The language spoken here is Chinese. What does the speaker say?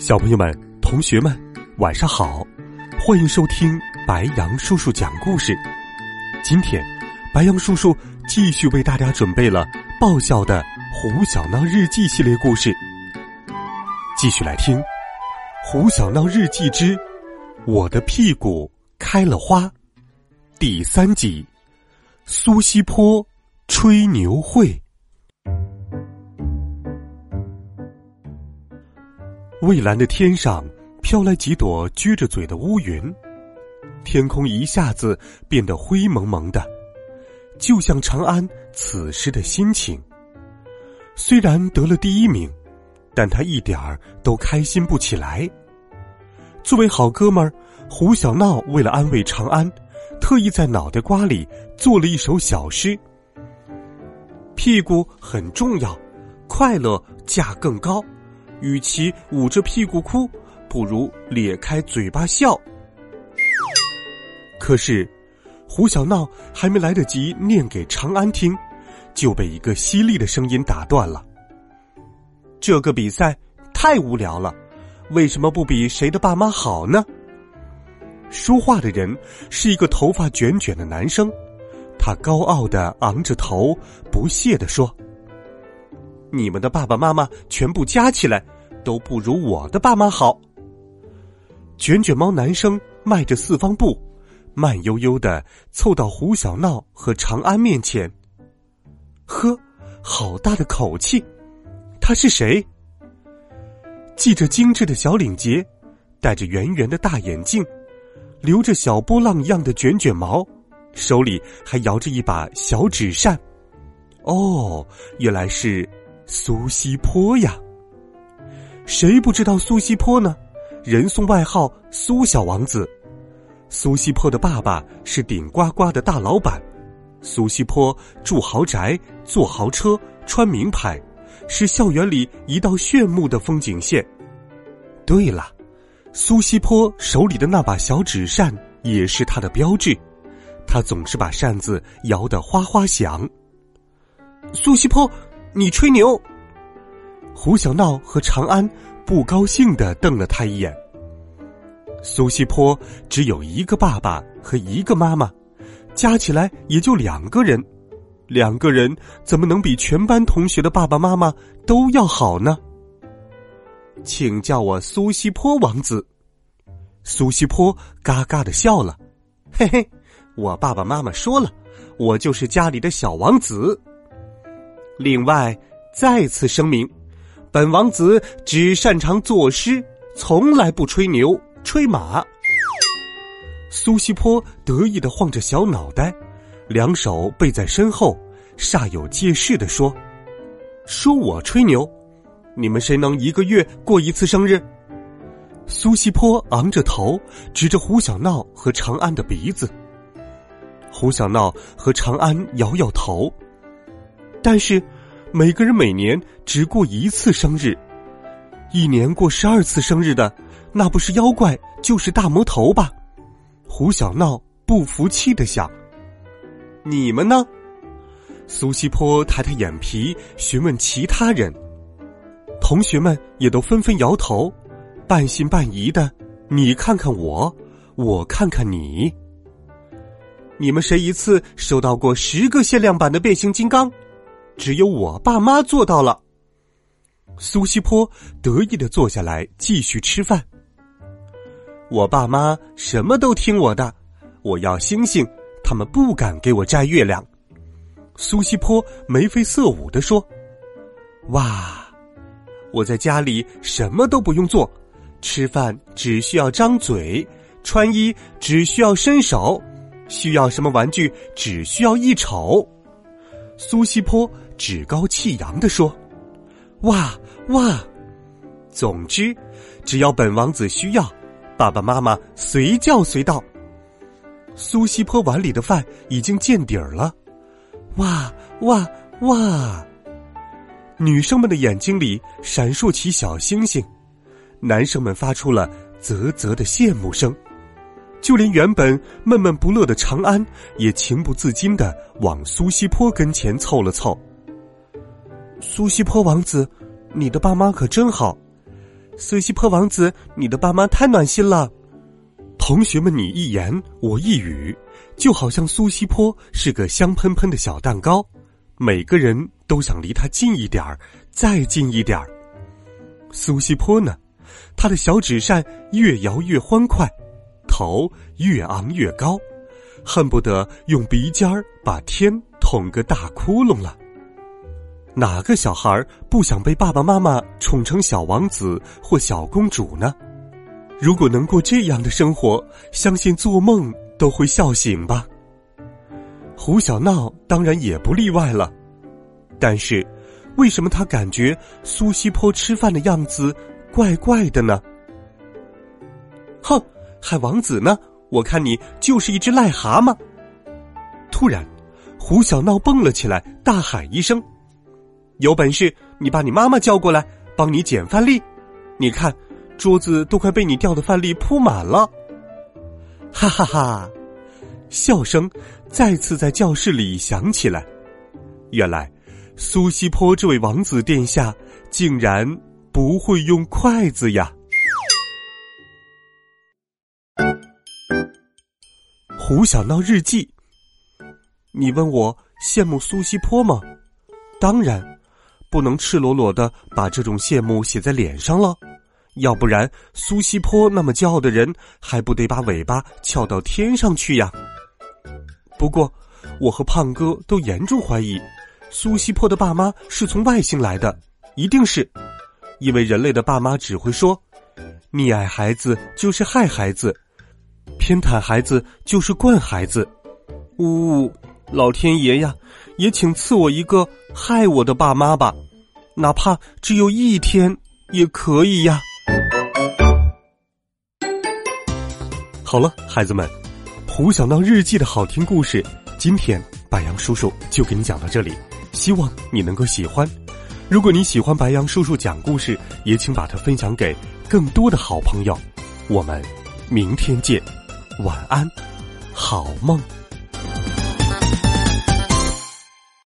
小朋友们、同学们，晚上好！欢迎收听白杨叔叔讲故事。今天，白杨叔叔继续为大家准备了爆笑的《胡小闹日记》系列故事。继续来听《胡小闹日记之我的屁股开了花》第三集：苏西坡吹牛会。蔚蓝的天上飘来几朵撅着嘴的乌云，天空一下子变得灰蒙蒙的，就像长安此时的心情。虽然得了第一名，但他一点儿都开心不起来。作为好哥们儿，胡小闹为了安慰长安，特意在脑袋瓜里做了一首小诗：“屁股很重要，快乐价更高。”与其捂着屁股哭，不如咧开嘴巴笑。可是，胡小闹还没来得及念给长安听，就被一个犀利的声音打断了。这个比赛太无聊了，为什么不比谁的爸妈好呢？说话的人是一个头发卷卷的男生，他高傲的昂着头，不屑的说。你们的爸爸妈妈全部加起来，都不如我的爸妈好。卷卷毛男生迈着四方步，慢悠悠的凑到胡小闹和长安面前。呵，好大的口气！他是谁？系着精致的小领结，戴着圆圆的大眼镜，留着小波浪一样的卷卷毛，手里还摇着一把小纸扇。哦，原来是。苏西坡呀，谁不知道苏西坡呢？人送外号“苏小王子”。苏西坡的爸爸是顶呱呱的大老板，苏西坡住豪宅、坐豪车、穿名牌，是校园里一道炫目的风景线。对了，苏西坡手里的那把小纸扇也是他的标志，他总是把扇子摇得哗哗响。苏西坡。你吹牛！胡小闹和长安不高兴的瞪了他一眼。苏西坡只有一个爸爸和一个妈妈，加起来也就两个人，两个人怎么能比全班同学的爸爸妈妈都要好呢？请叫我苏西坡王子。苏西坡嘎嘎的笑了，嘿嘿，我爸爸妈妈说了，我就是家里的小王子。另外，再次声明，本王子只擅长作诗，从来不吹牛吹马。苏西坡得意的晃着小脑袋，两手背在身后，煞有介事的说：“说我吹牛，你们谁能一个月过一次生日？”苏西坡昂着头，指着胡小闹和长安的鼻子。胡小闹和长安摇摇头。但是，每个人每年只过一次生日，一年过十二次生日的，那不是妖怪就是大魔头吧？胡小闹不服气的想。你们呢？苏西坡抬抬眼皮询问其他人，同学们也都纷纷摇头，半信半疑的。你看看我，我看看你。你们谁一次收到过十个限量版的变形金刚？只有我爸妈做到了。苏西坡得意的坐下来继续吃饭。我爸妈什么都听我的，我要星星，他们不敢给我摘月亮。苏西坡眉飞色舞的说：“哇，我在家里什么都不用做，吃饭只需要张嘴，穿衣只需要伸手，需要什么玩具只需要一瞅。”苏西坡趾高气扬的说：“哇哇！”总之，只要本王子需要，爸爸妈妈随叫随到。苏西坡碗里的饭已经见底儿了，哇哇哇！女生们的眼睛里闪烁起小星星，男生们发出了啧啧的羡慕声，就连原本闷闷不乐的长安也情不自禁的往苏西坡跟前凑了凑。苏西坡王子，你的爸妈可真好。苏西坡王子，你的爸妈太暖心了。同学们，你一言我一语，就好像苏西坡是个香喷喷的小蛋糕，每个人都想离他近一点儿，再近一点儿。苏西坡呢，他的小纸扇越摇越欢快，头越昂越高，恨不得用鼻尖儿把天捅个大窟窿了。哪个小孩不想被爸爸妈妈宠成小王子或小公主呢？如果能过这样的生活，相信做梦都会笑醒吧。胡小闹当然也不例外了，但是，为什么他感觉苏西坡吃饭的样子怪怪的呢？哼，海王子呢？我看你就是一只癞蛤蟆。突然，胡小闹蹦了起来，大喊一声：“有本事你把你妈妈叫过来，帮你捡饭粒！你看。”桌子都快被你掉的饭粒铺满了，哈哈哈！笑声再次在教室里响起来。原来，苏西坡这位王子殿下竟然不会用筷子呀！胡小闹日记，你问我羡慕苏西坡吗？当然，不能赤裸裸的把这种羡慕写在脸上了。要不然，苏西坡那么骄傲的人，还不得把尾巴翘到天上去呀？不过，我和胖哥都严重怀疑，苏西坡的爸妈是从外星来的，一定是，因为人类的爸妈只会说，溺爱孩子就是害孩子，偏袒孩子就是惯孩子。呜，老天爷呀，也请赐我一个害我的爸妈吧，哪怕只有一天也可以呀。好了，孩子们，《胡小闹日记》的好听故事，今天白杨叔叔就给你讲到这里，希望你能够喜欢。如果你喜欢白杨叔叔讲故事，也请把它分享给更多的好朋友。我们明天见，晚安，好梦。